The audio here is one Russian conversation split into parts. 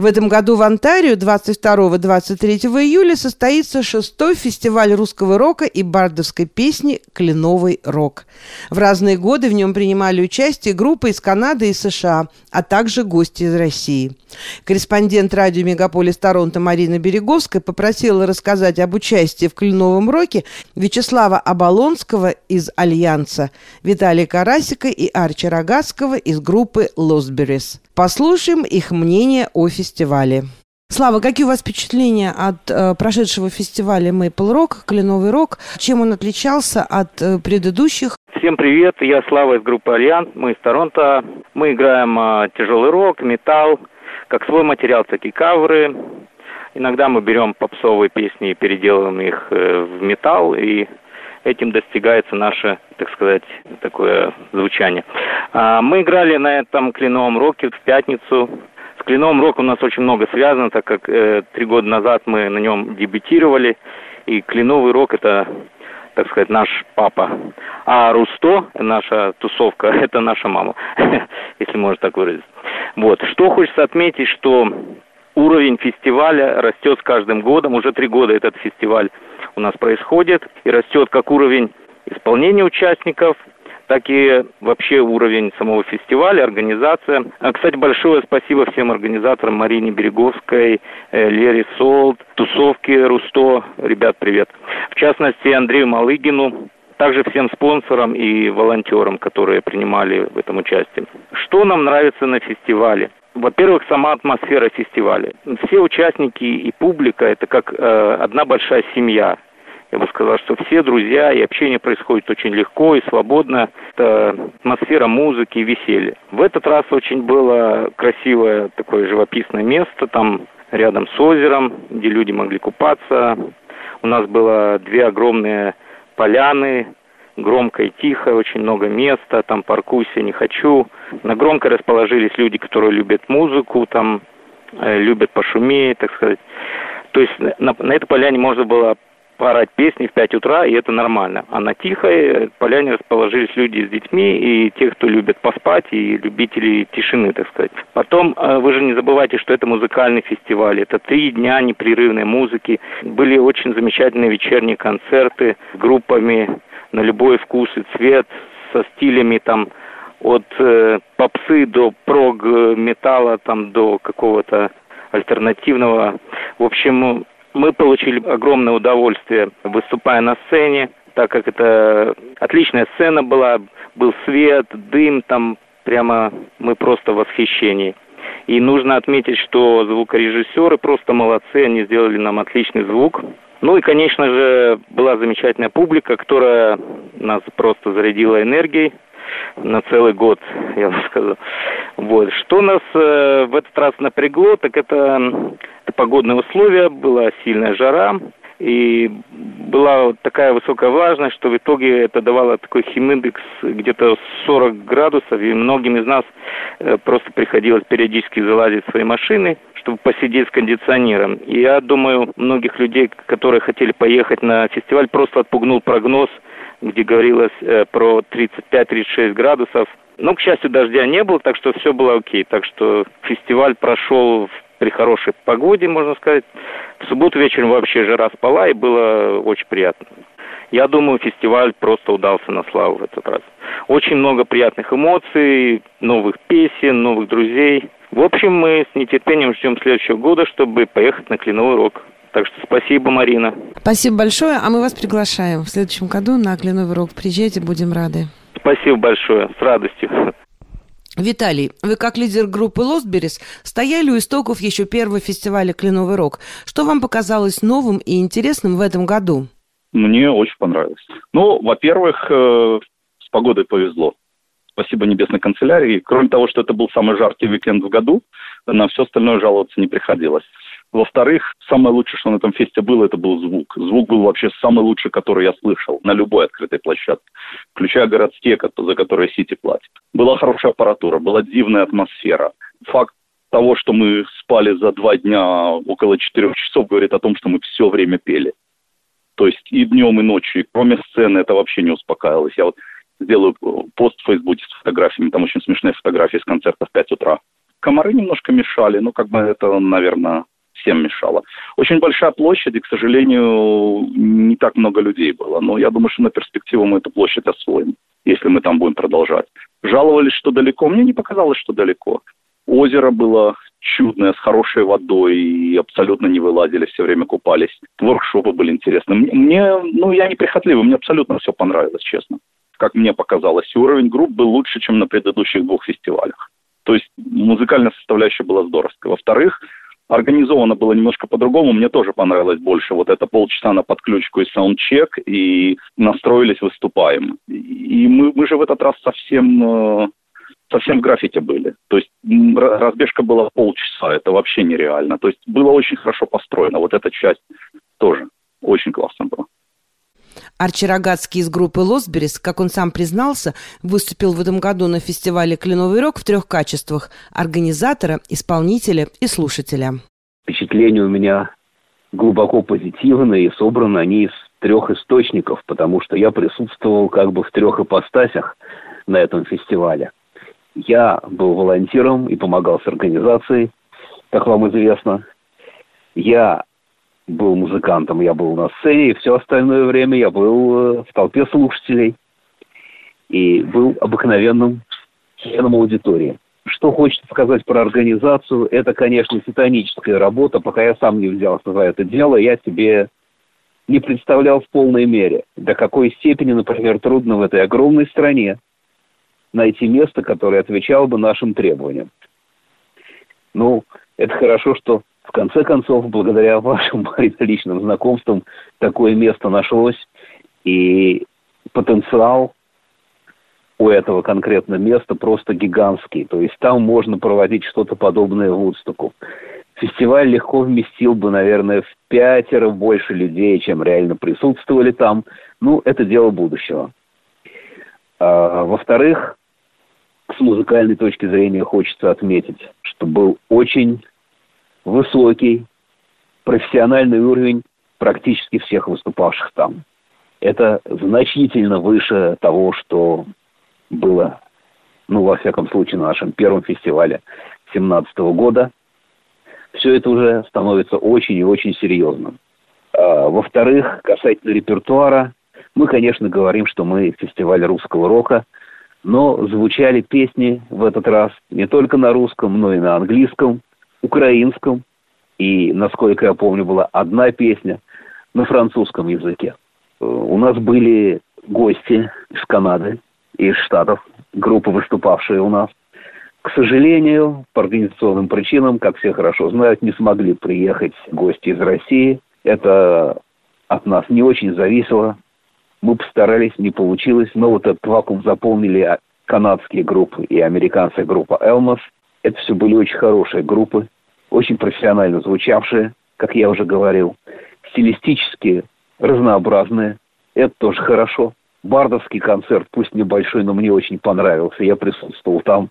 В этом году в Онтарио 22-23 июля состоится шестой фестиваль русского рока и бардовской песни «Кленовый рок». В разные годы в нем принимали участие группы из Канады и США, а также гости из России. Корреспондент радио «Мегаполис Торонто» Марина Береговская попросила рассказать об участии в «Кленовом роке» Вячеслава Оболонского из «Альянса», Виталия Карасика и Арчи Рогацкого из группы «Лосберис». Послушаем их мнение о фестивале. Слава, какие у вас впечатления от э, прошедшего фестиваля Maple Rock, Кленовый рок? Чем он отличался от э, предыдущих? Всем привет, я Слава из группы Альянс, мы из Торонто. Мы играем э, тяжелый рок, металл, как свой материал, так и каверы. Иногда мы берем попсовые песни и переделываем их э, в металл, и этим достигается наше, так сказать, такое звучание. А, мы играли на этом кленовом роке в пятницу. С кленовым роком у нас очень много связано, так как э, три года назад мы на нем дебютировали, и кленовый рок это так сказать, наш папа. А Русто, наша тусовка, это наша мама, если можно так выразить. Вот. Что хочется отметить, что уровень фестиваля растет с каждым годом. Уже три года этот фестиваль у нас происходит и растет как уровень исполнения участников, так и вообще уровень самого фестиваля, организация. А, кстати, большое спасибо всем организаторам Марине Береговской, э, Лере Солт, Тусовки Русто. Ребят, привет. В частности, Андрею Малыгину, также всем спонсорам и волонтерам, которые принимали в этом участие. Что нам нравится на фестивале? Во-первых, сама атмосфера фестиваля. Все участники и публика – это как э, одна большая семья я бы сказал, что все друзья и общение происходит очень легко и свободно. Это атмосфера музыки и веселья. В этот раз очень было красивое такое живописное место, там рядом с озером, где люди могли купаться. У нас было две огромные поляны, громко и тихо, очень много места, там паркуйся не хочу. На громко расположились люди, которые любят музыку, там э, любят пошуметь, так сказать. То есть на, на этой поляне можно было порать песни в 5 утра, и это нормально. А на Тихой поляне расположились люди с детьми, и те, кто любят поспать, и любители тишины, так сказать. Потом, э, вы же не забывайте, что это музыкальный фестиваль, это три дня непрерывной музыки. Были очень замечательные вечерние концерты с группами на любой вкус и цвет, со стилями там от э, попсы до прог металла, там до какого-то альтернативного. В общем, мы получили огромное удовольствие, выступая на сцене, так как это отличная сцена была, был свет, дым, там прямо мы просто в восхищении. И нужно отметить, что звукорежиссеры просто молодцы, они сделали нам отличный звук. Ну и, конечно же, была замечательная публика, которая нас просто зарядила энергией на целый год, я бы сказал. Вот. Что нас э, в этот раз напрягло, так это, погодные условия, была сильная жара, и была такая высокая влажность, что в итоге это давало такой химиндекс где-то 40 градусов, и многим из нас э, просто приходилось периодически залазить в свои машины, чтобы посидеть с кондиционером. И я думаю, многих людей, которые хотели поехать на фестиваль, просто отпугнул прогноз – где говорилось э, про 35-36 градусов. Но, к счастью, дождя не было, так что все было окей. Так что фестиваль прошел при хорошей погоде, можно сказать. В субботу вечером вообще жара спала, и было очень приятно. Я думаю, фестиваль просто удался на славу в этот раз. Очень много приятных эмоций, новых песен, новых друзей. В общем, мы с нетерпением ждем следующего года, чтобы поехать на Кленовый Рок. Так что спасибо, Марина. Спасибо большое, а мы вас приглашаем в следующем году на Кленовый рок. Приезжайте, будем рады. Спасибо большое, с радостью. Виталий, вы как лидер группы «Лостберис» стояли у истоков еще первого фестиваля «Кленовый рок». Что вам показалось новым и интересным в этом году? Мне очень понравилось. Ну, во-первых, э, с погодой повезло. Спасибо небесной канцелярии. Кроме того, что это был самый жаркий уикенд в году, на все остальное жаловаться не приходилось. Во-вторых, самое лучшее, что на этом фесте было, это был звук. Звук был вообще самый лучший, который я слышал на любой открытой площадке, включая городские, за которые Сити платит. Была хорошая аппаратура, была дивная атмосфера. Факт того, что мы спали за два дня около четырех часов, говорит о том, что мы все время пели. То есть и днем, и ночью. И кроме сцены это вообще не успокаивалось. Я вот сделаю пост в Фейсбуке с фотографиями, там очень смешные фотографии с концерта в 5 утра комары немножко мешали, ну, как бы это, наверное, всем мешало. Очень большая площадь, и, к сожалению, не так много людей было. Но я думаю, что на перспективу мы эту площадь освоим, если мы там будем продолжать. Жаловались, что далеко. Мне не показалось, что далеко. Озеро было чудное, с хорошей водой, и абсолютно не вылазили, все время купались. Воркшопы были интересны. Мне, мне ну, я не прихотливый, мне абсолютно все понравилось, честно. Как мне показалось, уровень групп был лучше, чем на предыдущих двух фестивалях. То есть музыкальная составляющая была здоровская. Во-вторых, организовано было немножко по-другому. Мне тоже понравилось больше. Вот это полчаса на подключку и саундчек, и настроились, выступаем. И мы, мы же в этот раз совсем, э, совсем в графике были. То есть разбежка была полчаса, это вообще нереально. То есть было очень хорошо построено. Вот эта часть тоже очень классно было. Арчи Рогацкий из группы «Лосберис», как он сам признался, выступил в этом году на фестивале «Кленовый рок» в трех качествах – организатора, исполнителя и слушателя. Впечатления у меня глубоко позитивные и собраны они из трех источников, потому что я присутствовал как бы в трех ипостасях на этом фестивале. Я был волонтером и помогал с организацией, как вам известно. Я был музыкантом, я был на сцене, и все остальное время я был э, в толпе слушателей и был обыкновенным членом аудитории. Что хочется сказать про организацию, это, конечно, титаническая работа. Пока я сам не взялся за это дело, я себе не представлял в полной мере, до какой степени, например, трудно в этой огромной стране найти место, которое отвечало бы нашим требованиям. Ну, это хорошо, что в конце концов, благодаря вашим личным знакомствам, такое место нашлось, и потенциал у этого конкретно места просто гигантский. То есть там можно проводить что-то подобное Вудстоку. Фестиваль легко вместил бы, наверное, в пятеро больше людей, чем реально присутствовали там. Ну, это дело будущего. А, во-вторых, с музыкальной точки зрения хочется отметить, что был очень высокий профессиональный уровень практически всех выступавших там. Это значительно выше того, что было, ну, во всяком случае, на нашем первом фестивале 2017 года. Все это уже становится очень и очень серьезным. А, во-вторых, касательно репертуара, мы, конечно, говорим, что мы фестиваль русского рока, но звучали песни в этот раз не только на русском, но и на английском, украинском, и, насколько я помню, была одна песня на французском языке. Э, у нас были гости из Канады, из Штатов, группы, выступавшие у нас. К сожалению, по организационным причинам, как все хорошо знают, не смогли приехать гости из России. Это от нас не очень зависело. Мы постарались, не получилось. Но вот этот вакуум заполнили канадские группы и американская группа «Элмос». Это все были очень хорошие группы очень профессионально звучавшие, как я уже говорил, стилистически разнообразные, это тоже хорошо. Бардовский концерт, пусть небольшой, но мне очень понравился. Я присутствовал там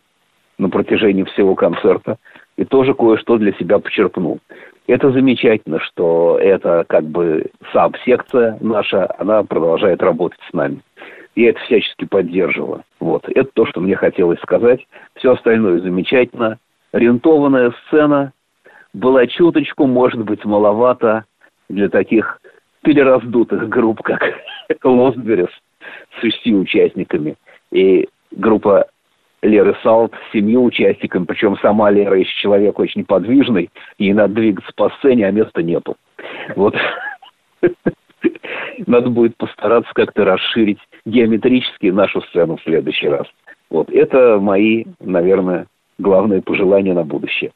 на протяжении всего концерта и тоже кое-что для себя почерпнул. Это замечательно, что это как бы саб-секция наша, она продолжает работать с нами. Я это всячески поддерживаю. Вот. Это то, что мне хотелось сказать. Все остальное замечательно. Ориентованная сцена, была чуточку, может быть, маловато для таких перераздутых групп, как Лосберес с шести участниками и группа Леры Салт с семью участниками, причем сама Лера еще человек очень подвижный, ей надо двигаться по сцене, а места нету. Вот. Надо будет постараться как-то расширить геометрически нашу сцену в следующий раз. Вот это мои, наверное, главные пожелания на будущее.